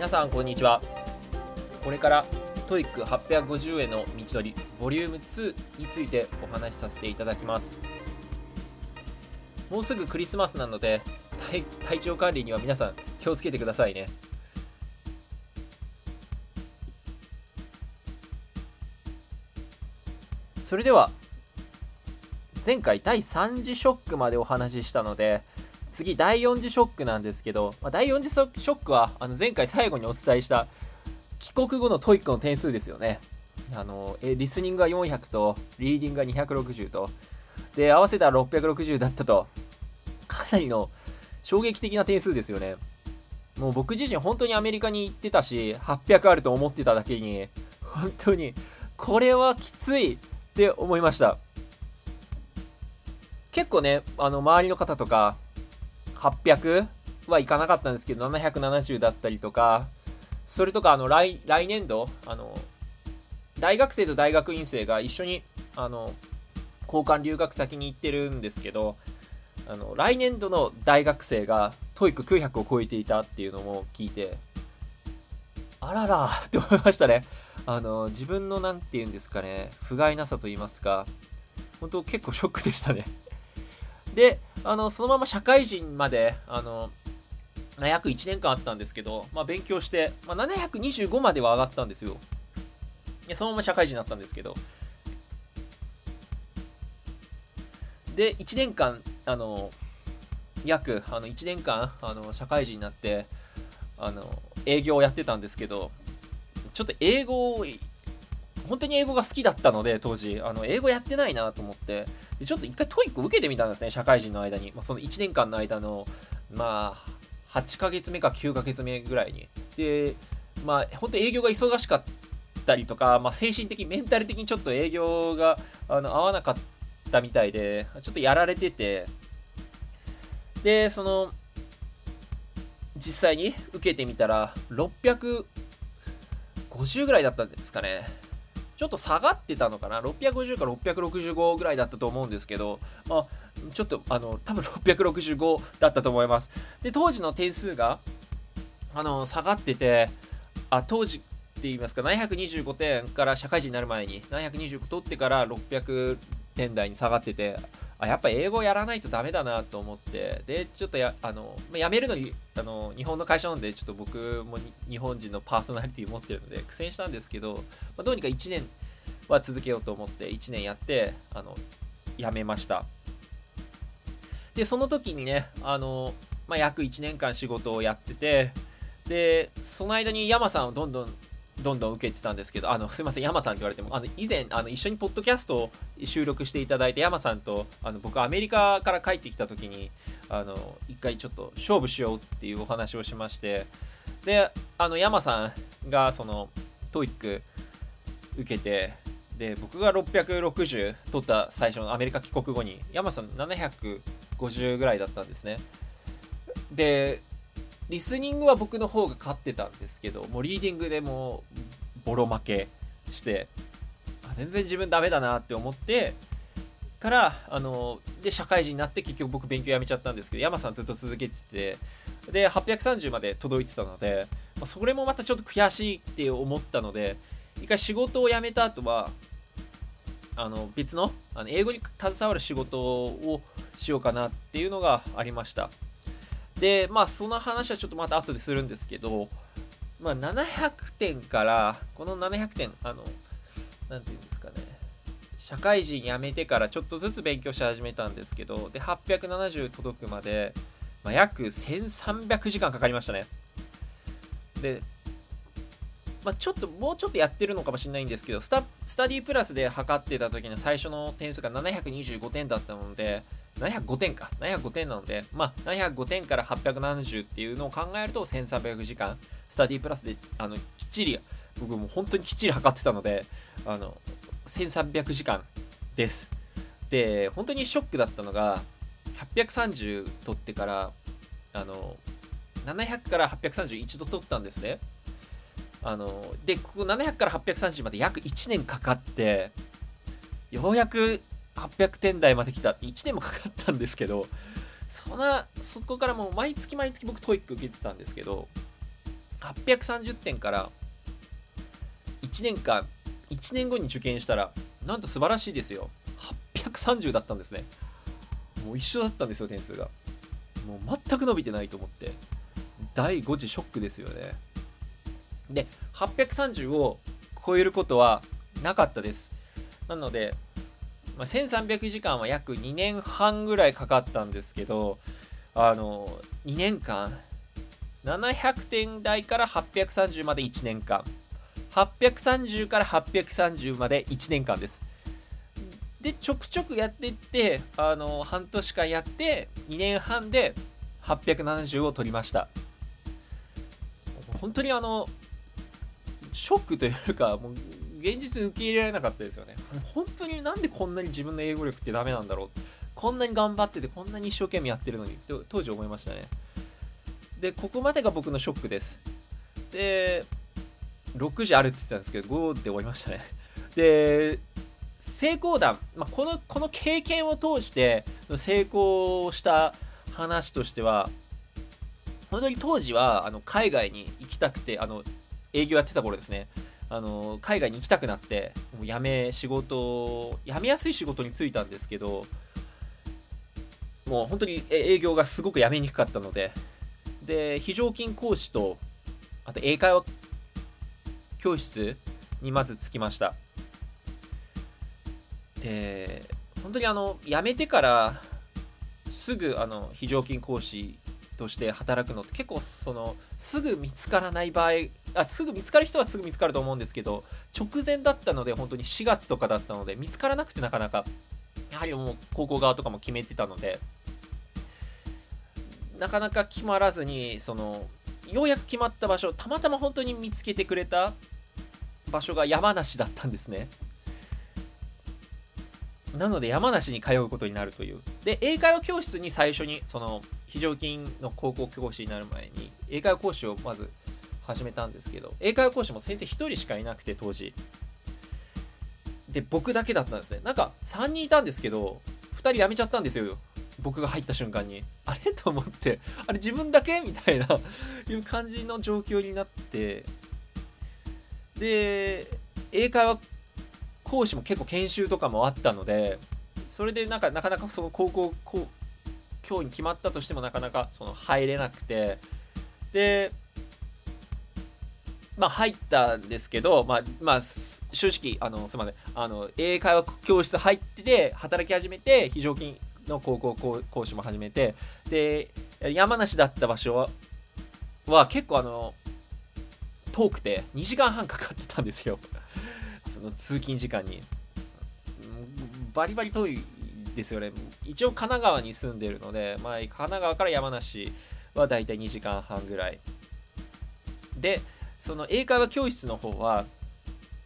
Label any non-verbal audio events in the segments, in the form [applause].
皆さんこんにちは。これから TOEIC 850への道のりボリューム2についてお話しさせていただきます。もうすぐクリスマスなので体体調管理には皆さん気をつけてくださいね。それでは前回第3次ショックまでお話ししたので次第4次ショックなんですけど、まあ、第4次ショックはあの前回最後にお伝えした帰国後の TOEIC の点数ですよね。あのえリスニングが400とリーディングが260とで合わせたら660だったと。かなりの衝撃的な点数ですよね。もう僕自身本当にアメリカに行ってたし800あると思ってただけに本当にこれはきついって思いました。結構ねあの周りの方とか800はいかなかったんですけど770だったりとかそれとかあの来来年度あの大学生と大学院生が一緒にあの交換留学先に行ってるんですけどあの来年度の大学生が TOEIC900 を超えていたっていうのも聞いてあららって思いましたね。あの自分の何て言うんですかね不甲斐なさと言いますか本当結構ショックでしたね。であのそのまま社会人まであの約1年間あったんですけど、まあ、勉強して、まあ、725までは上がったんですよ。でそのまま社会人になったんですけど。で1年間あの約あの1年間あの社会人になってあの営業をやってたんですけどちょっと英語を本当に英語が好きだったので当時。あの英語やってないなと思って。でちょっと一回 TOEIC 受けてみたんですね社会人の間に、まあ、その1年間の間のまあ8ヶ月目か9ヶ月目ぐらいに。でまあ本当営業が忙しかったりとか、まあ、精神的メンタル的にちょっと営業があの合わなかったみたいでちょっとやられてて。でその実際に受けてみたら650ぐらいだったんですかね。ちょっと下がってたのかな？650か665ぐらいだったと思うんですけど、まあ、ちょっとあの多分665だったと思います。で当時の点数があの下がっててあ当時って言いますか？725点から社会人になる前に725取ってから600点台に下がっててあやっぱ英語やらないとダメだなと思って。でちょっとやあの辞めるのにあの日本の会社なんでちょっと僕も日本人のパーソナリティ持ってるので苦戦したんですけど、まあ、どうにか1年は続けようと思って1年やってあの辞めました。でその時にねあの、まあ、約1年間仕事をやっててでその間に山さんをどんどんどんどん受けてたんですけど、あの、すいません、山さんって言われても、あの、以前、あの、一緒にポッドキャストを収録していただいて、山さんと、あの、僕、アメリカから帰ってきた時に、あの、一回ちょっと勝負しようっていうお話をしまして、で、あの、山さんが、その、 TOEIC 受けて、で、僕が660取った最初のアメリカ帰国後に、山さん750ぐらいだったんですね。で、リスニングは僕の方が勝ってたんですけど、もうリーディングでもうボロ負けしてあ、全然自分ダメだなって思って、から、あの、で、社会人になって結局僕勉強やめちゃったんですけど、山さんずっと続けてて、で、830まで届いてたので、まあ、それもまたちょっと悔しいって思ったので、一回仕事を辞めた後は、あの別のあの英語に携わる仕事をしようかなっていうのがありました。で、まあ、その話はちょっとまた後でするんですけど、まあ、700点から、この700点、あの、なんていうんですかね、社会人辞めてからちょっとずつ勉強し始めたんですけど、で、870届くまで、まあ、約1300時間かかりましたね。で、まあ、ちょっと、もうちょっとやってるのかもしれないんですけど、スタスタディプラスで測ってた時の最初の点数が725点だったので、705点か。705点なので、まあ、705点から870っていうのを考えると、1300時間、スタディプラスで、あの、きっちり、僕も本当にきっちり測ってたので、あの、1300時間です。で、本当にショックだったのが、830取ってから、あの、700から831度取ったんですね。あの、で、ここ700から830まで約1年かかって、ようやく800点台まで来た1年もかかったんですけどそんなそこからもう毎月毎月僕 TOEIC受けてたんですけど830点から1年間1年後に受験したらなんと素晴らしいですよ。830だったんですね。もう一緒だったんですよ点数が。もう全く伸びてないと思って。第5次ショックですよね。で830を超えることはなかったです。なので、まあ、1300時間は約2年半ぐらいかかったんですけどあの2年間？700点台から830まで1年間。830から830まで1年間です。でちょくちょくやっていってあの半年間やって2年半で870を取りました。本当にあのショックというかもう現実受け入れられなかったですよね。本当になんでこんなに自分の英語力ってダメなんだろう。こんなに頑張っててこんなに一生懸命やってるのにと当時思いましたね。でここまでが僕のショックです。で6時あるって言ってたんですけど5で終わりましたね。で成功談、まあ、このこの経験を通して成功した話としては本当に当時はあの海外に行きたくてあの営業やってた頃ですね。あの海外に行きたくなってもう辞め仕事辞めやすい仕事に就いたんですけどもう本当に営業がすごく辞めにくかったのでで非常勤講師とあと英会話教室にまず着きました。で本当にあの辞めてからすぐあの非常勤講師として働くのって結構そのすぐ見つからない場合あすぐ見つかる人はすぐ見つかると思うんですけど直前だったので本当に4月とかだったので見つからなくてなかなかやはりもう高校側とかも決めてたのでなかなか決まらずにそのようやく決まった場所たまたま本当に見つけてくれた場所が山梨だったんですね。なので山梨に通うことになるという。で英会話教室に最初にその非常勤の高校教師になる前に英会話講師をまず始めたんですけど英会話講師も先生1人しかいなくて当時。で僕だけだったんですね。なんか3人いたんですけど2人辞めちゃったんですよ。僕が入った瞬間に。あれ？と思って。あれ自分だけ？みたいないう感じの状況になって。で英会話講師も結構研修とかもあったのでそれでなんかなかなかその高校今日に決まったとしてもなかなかその入れなくて。でまあ入ったんですけどまあまあ正直あのすみません。あの英会話教室入ってて働き始めて非常勤の高校講師も始めてで山梨だった場所はは結構あの遠くて2時間半かかってたんですよ。[laughs] 通勤時間に。バリバリ遠いですよね。一応神奈川に住んでるので、まあ、神奈川から山梨はだいたい2時間半ぐらい。でその英会話教室の方は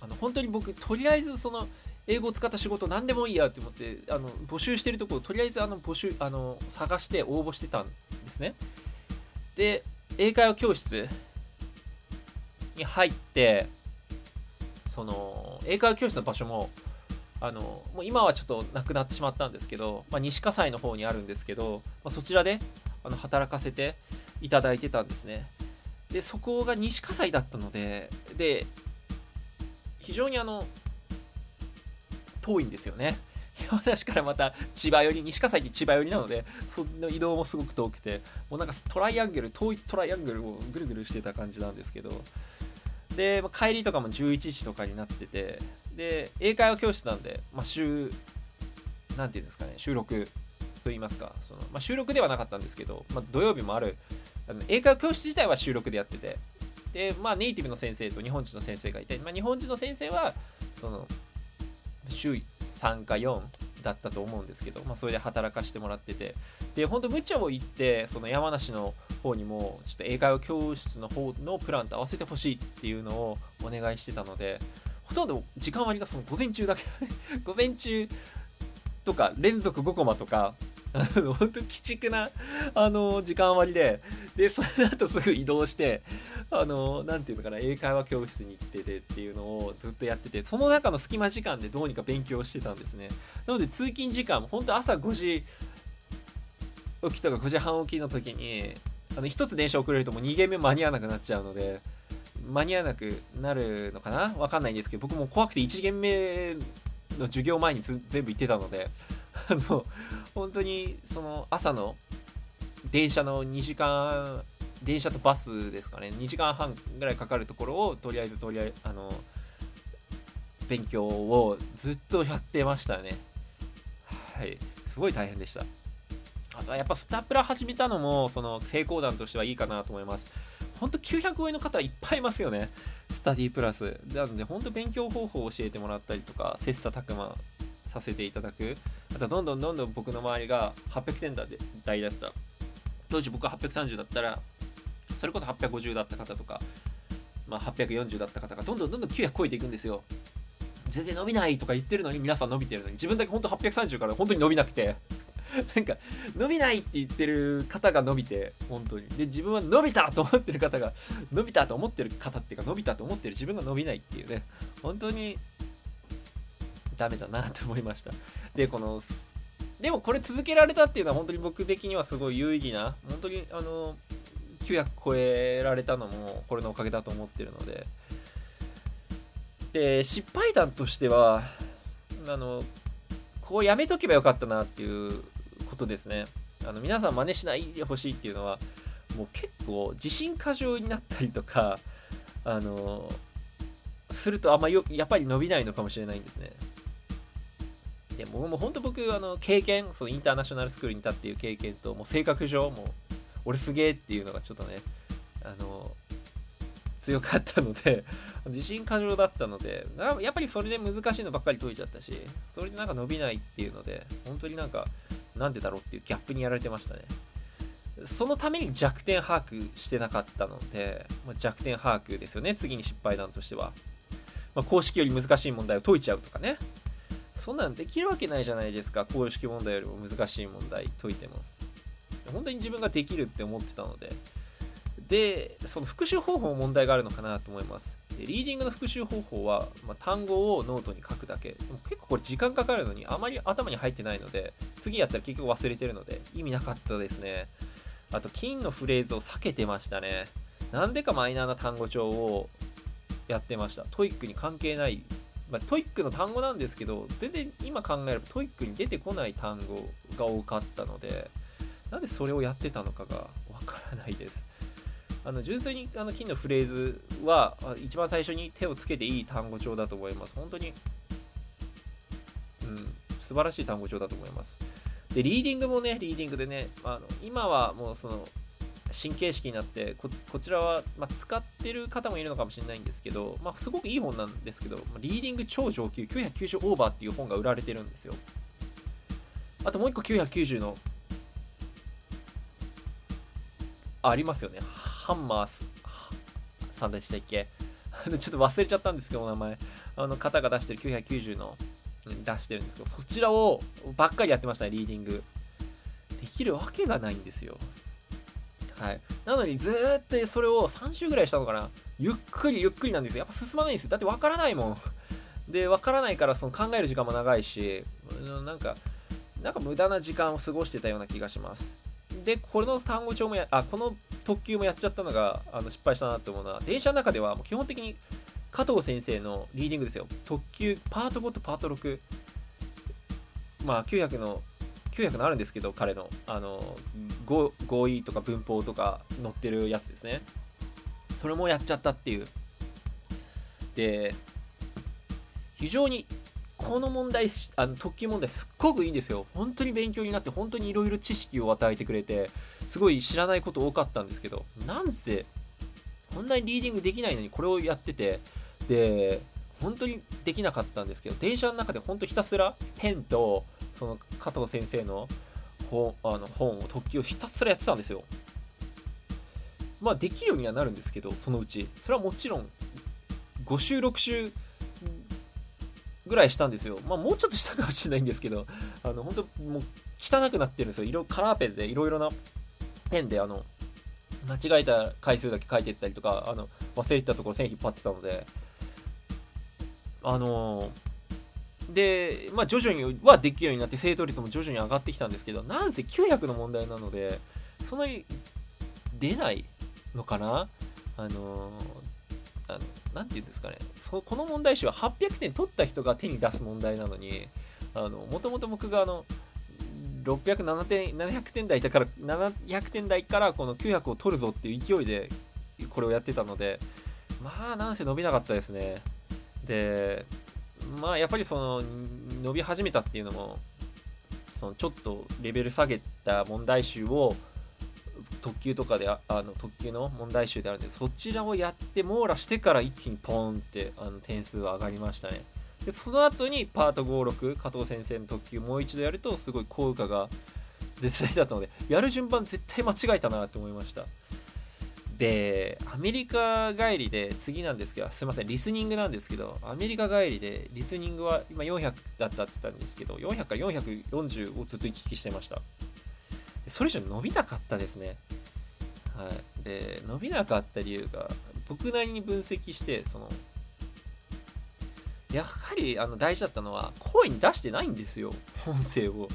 あの本当に僕とりあえずその英語を使った仕事何でもいいやって思ってあの募集してるところとりあえずあの募集あの探して応募してたんですね。で英会話教室に入ってその英会話教室の場所もあのもう今はちょっとなくなってしまったんですけど、まあ、西葛西の方にあるんですけど、まあ、そちらであの働かせていただいてたんですね。でそこが西葛西だったのでで非常にあの遠いんですよね。山梨からまた千葉寄り西葛西って千葉寄りなのでその移動もすごく遠くてもうなんかトライアングル遠いトライアングルをぐるぐるしてた感じなんですけどで、まあ、帰りとかも11時とかになっててで英会話教室なんで、まあ、週なんていうんですかね収録と言いますかその、まあ、収録ではなかったんですけど、まあ、土曜日もある英会話教室自体は収録でやってて。で、まあ、ネイティブの先生と日本人の先生がいて、まあ、日本人の先生はその週3か4だったと思うんですけど、まあ、それで働かしてもらってて。で本当無茶を言ってその山梨の方にもちょっと英会話教室の方のプランと合わせてほしいっていうのをお願いしてたのでほとんど時間割がその午前中だけ午前中とか連続5コマとかあの本当鬼畜なあの時間割ででそれだとすぐ移動してあの何て言うのかな英会話教室に行っててっていうのをずっとやっててその中の隙間時間でどうにか勉強してたんですね。なので通勤時間も本当朝5時起きとか5時半起きの時にあの1つ電車遅れるともう2限目間に合わなくなっちゃうので間に合わなくなるのかな？わかんないんですけど僕も怖くて1限目の授業前に全部行ってたのであの本当にその朝の電車の2時間電車とバスですかね。2時間半ぐらいかかるところをとりあえずとりあえずあの勉強をずっとやってましたね。はい。すごい大変でした。あとはやっぱスタプラ始めたのもその成功談としてはいいかなと思います。ほんと900超えの方いっぱいいますよね。スタディプラス。なので本当勉強方法を教えてもらったりとか切磋琢磨させていただく。あとどんどんどんどん僕の周りが800点台だった。当時僕は830だったらそれこそ850だった方とか、まあ、840だった方がどんどんどんどん900超えていくんですよ。全然伸びないとか言ってるのに皆さん伸びてるのに自分だけ本当830から本当に伸びなくて。[laughs] なんか伸びないって言ってる方が伸びて本当に。で自分は伸びたと思ってる方が伸びたと思ってる方っていうか伸びたと思ってる自分が伸びないっていうね。本当にダメだなと思いました。でこのでもこれ続けられたっていうのは本当に僕的にはすごい有意義な本当にあの900超えられたのもこれのおかげだと思ってるので。で失敗談としてはあのこうやめとけばよかったなっていうことですね。あの皆さん真似しないでほしいっていうのはもう結構自信過剰になったりとかあのするとあんまよやっぱり伸びないのかもしれないんですね。でももう本当僕あの経験そのインターナショナルスクールにいたっていう経験ともう性格上もう俺すげえっていうのがちょっとねあの強かったので [laughs] 自信過剰だったのでやっぱりそれで難しいのばっかり解いちゃったしそれでなんか伸びないっていうので本当になんかなんでだろうっていうギャップにやられてましたね。そのために弱点把握してなかったので、まあ、弱点把握ですよね次に失敗談としては、まあ、公式より難しい問題を解いちゃうとかね。そんなんできるわけないじゃないですか。公式問題よりも難しい問題解いても。本当に自分ができるって思ってたので。でその復習方法も問題があるのかなと思います。でリーディングの復習方法は、まあ、単語をノートに書くだけ。でも結構これ時間かかるのにあまり頭に入ってないので次やったら結局忘れてるので意味なかったですね。あと金のフレーズを避けてましたね。なんでかマイナーな単語帳をやってました。 TOEICに関係ないまあ、 TOEICの単語なんですけど全然今考えれば TOEICに出てこない単語が多かったのでなんでそれをやってたのかがわからないですあの純粋にあの金のフレーズは一番最初に手をつけていい単語帳だと思います。本当に、うん、素晴らしい単語帳だと思います。で、リーディングもね、リーディングでね、あの今はもうその、神経式になってこ、こちらは、まあ、使ってる方もいるのかもしれないんですけど、まあ、すごくいい本なんですけど、リーディング超上級990オーバーっていう本が売られてるんですよ。あともう一個990の、ありますよね。ハンマーさんでしたっけ？[laughs] ちょっと忘れちゃったんですけど、お名前。あの方が出してる990の、出してるんですけど、そちらをばっかりやってましたね、リーディング。できるわけがないんですよ。はい。なのにずっとそれを3週ぐらいしたのかな。ゆっくりゆっくりなんですよ。やっぱ進まないんですよ。だってわからないもん。で、わからないからその考える時間も長いし、なんか、なんか無駄な時間を過ごしてたような気がします。で、これの単語帳もや、あ、この特急もやっちゃったのがあの失敗したなって思うのは、電車の中ではもう基本的に加藤先生のリーディングですよ。特急、パート5とパート6。まあ、900の、900のあるんですけど、彼の、あの、合意とか文法とか載ってるやつですね。それもやっちゃったっていう。で、非常にこの問題あの特急問題すっごくいいんですよ本当に勉強になって本当にいろいろ知識を与えてくれてすごい知らないこと多かったんですけどなんせこんなにリーディングできないのにこれをやっててで本当にできなかったんですけど電車の中で本当ひたすらペンとその加藤先生の本あの本を特急をひたすらやってたんですよまあできるようにはなるんですけどそのうちそれはもちろん5週6週ぐらいしたんですよ。まあ、もうちょっとしたかもしれないんですけど、あの、本当もう汚くなってるんですよ。色、カラーペンでいろいろなペンで、あの、間違えた回数だけ書いてったりとか、あの、忘れてたところ線引っ張ってたので、あので、まあ、徐々にはできるようになって、正答率も徐々に上がってきたんですけど、なんせ900の問題なので、そんなに出ないのかな？あのあのなんて言うんですかね。そこの問題集は800点取った人が手に出す問題なのにもともと僕があの607点700点台だから700点台からこの900を取るぞっていう勢いでこれをやってたのでまあなんせ伸びなかったですね。でまあやっぱりその伸び始めたっていうのもそのちょっとレベル下げた問題集を特急とかであの特急の問題集であるんでそちらをやって網羅してから一気にポーンってあの点数は上がりましたね。でその後にパート56加藤先生の特急もう一度やるとすごい効果が絶大だったのでやる順番絶対間違えたなって思いました。でアメリカ帰りで次なんですけどすいませんリスニングなんですけどアメリカ帰りでリスニングは今400だったって言ったんですけど400から440をずっと行き来してました。それ以上伸びなかったですね。はい。で伸びなかった理由が僕なりに分析してそのやはりあの大事だったのは声に出してないんですよ音声を。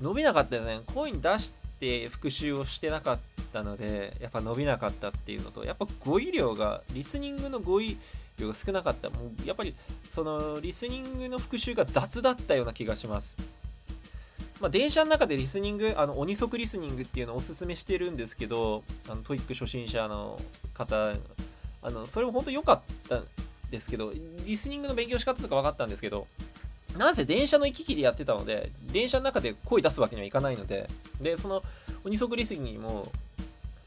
伸びなかったよね。声に出して復習をしてなかった。ったのでやっぱ伸びなかったっていうのとやっぱ語彙量がリスニングの語彙量が少なかった。もうやっぱりそのリスニングの復習が雑だったような気がします。まあ、電車の中でリスニング、あの鬼速リスニングっていうのをおすすめしてるんですけど、あの TOEIC初心者の方、あのそれも本当良かったんですけど、リスニングの勉強し方とか分かったんですけど、なぜ電車の行き来でやってたので、電車の中で声出すわけにはいかないので、で、その鬼速リスニングも、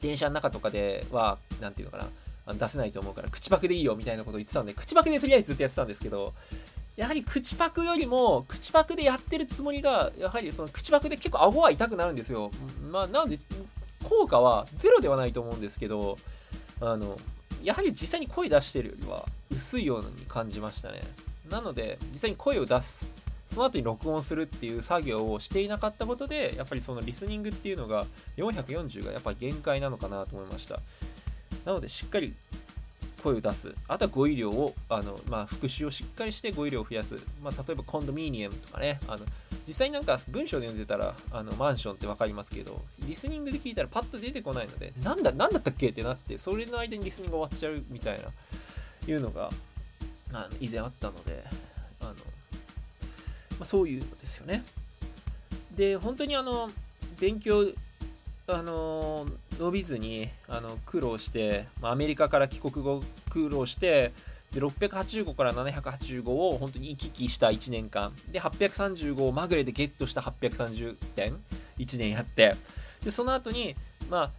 電車の中とかでは、何て言うのかな、出せないと思うから、口パクでいいよみたいなことを言ってたんで、口パクでとりあえずずっとやってたんですけど、やはり口パクよりも、口パクでやってるつもりが、やはりその口パクで結構顎は痛くなるんですよ。まあ、なので、効果はゼロではないと思うんですけど、あの、やはり実際に声出してるよりは薄いように感じましたね。なので、実際に声を出すその後に録音するっていう作業をしていなかったことでやっぱりそのリスニングっていうのが440がやっぱ限界なのかなと思いました。なのでしっかり声を出す。あとは語彙量をあの、まあ、復習をしっかりして語彙量を増やす、まあ、例えばコンドミニアムとかね。あの実際になんか文章で読んでたらあのマンションって分かりますけどリスニングで聞いたらパッと出てこないのでなんだなんだったっけってなってそれの間にリスニング終わっちゃうみたいないうのがあの以前あったのでま、そういうのですよね。で、本当にあの、勉強、あの、伸びずに、あの、苦労して、ま、アメリカから帰国後苦労して、で、685から785を本当に行き来した1年間。で、835をまぐれでゲットした830点、1年やって。で、その後に、まあ、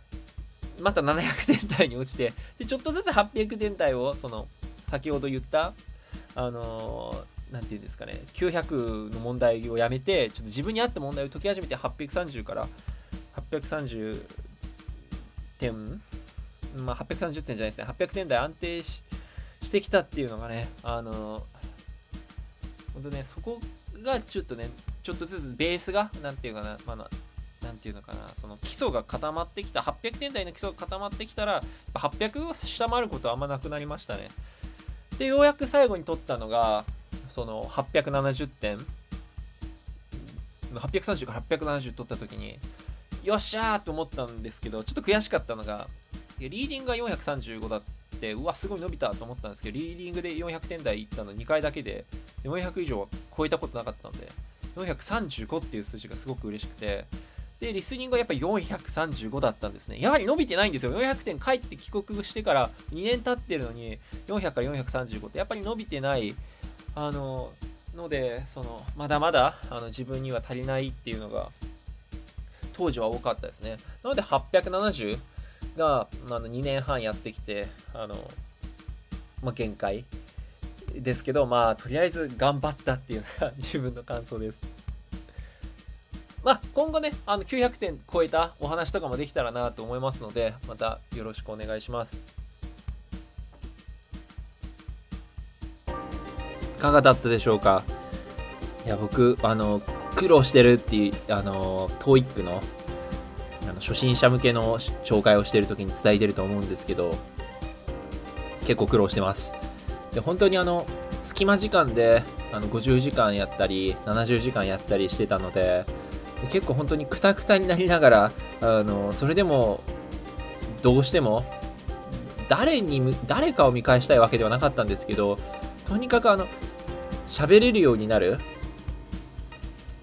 また700点台に落ちて、で、ちょっとずつ800点台を、その、先ほど言った、あの何て言うんですかね900の問題をやめてちょっと自分に合った問題を解き始めて830から830点まあ830点じゃないですね800点台安定ししてきたっていうのがねあの本当ねそこがちょっとねちょっとずつベースが何て言うかなまあなんていうのかなその基礎が固まってきた800点台の基礎が固まってきたら800を下回ることはあんまなくなりましたね。でようやく最後に取ったのがその870点830から870取った時によっしゃーと思ったんですけどちょっと悔しかったのがリーディングが435だってうわすごい伸びたと思ったんですけどリーディングで400点台いったの2回だけで400以上は超えたことなかったので435っていう数字がすごく嬉しくてで、リスニングはやっぱり435だったんですね。やはり伸びてないんですよ。400点帰って帰国してから2年経ってるのに、400から435ってやっぱり伸びてないあののでそのまだまだあの自分には足りないっていうのが当時は多かったですねなので870があの2年半やってきてあの、まあ、限界ですけどまあとりあえず頑張ったっていうのが [laughs] 自分の感想ですまあ、今後ね、あの900点超えたお話とかもできたらなと思いますので、またよろしくお願いします。かがだったでしょうか？いや僕あの苦労してるっていうあの TOEIC のあの初心者向けの紹介をしてる時に伝えてると思うんですけど結構苦労してます。で本当にあの隙間時間であの50時間やったり70時間やったりしてたので結構本当にクタクタになりながらあのそれでもどうしても誰に誰かを見返したいわけではなかったんですけどとにかくあの喋れるようになる？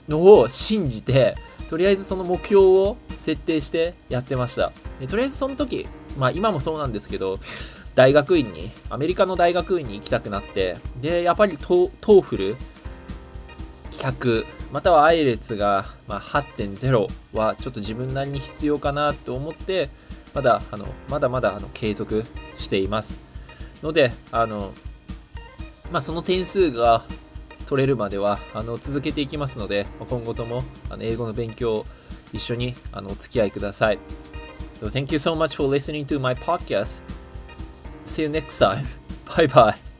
のを信じてとりあえずその目標を設定してやってました。でとりあえずその時まあ今もそうなんですけど大学院にアメリカの大学院に行きたくなってでやっぱり TOEFL100または IELTS が、まあ、8.0はちょっと自分なりに必要かなと思ってまだあのまだまだあの継続しています。のであの、まあ、その点数が取れるまではあの続けていきますので今後ともあの英語の勉強一緒にあのお付き合いください。So thank you so much for listening to my podcast. See you next time. Bye bye.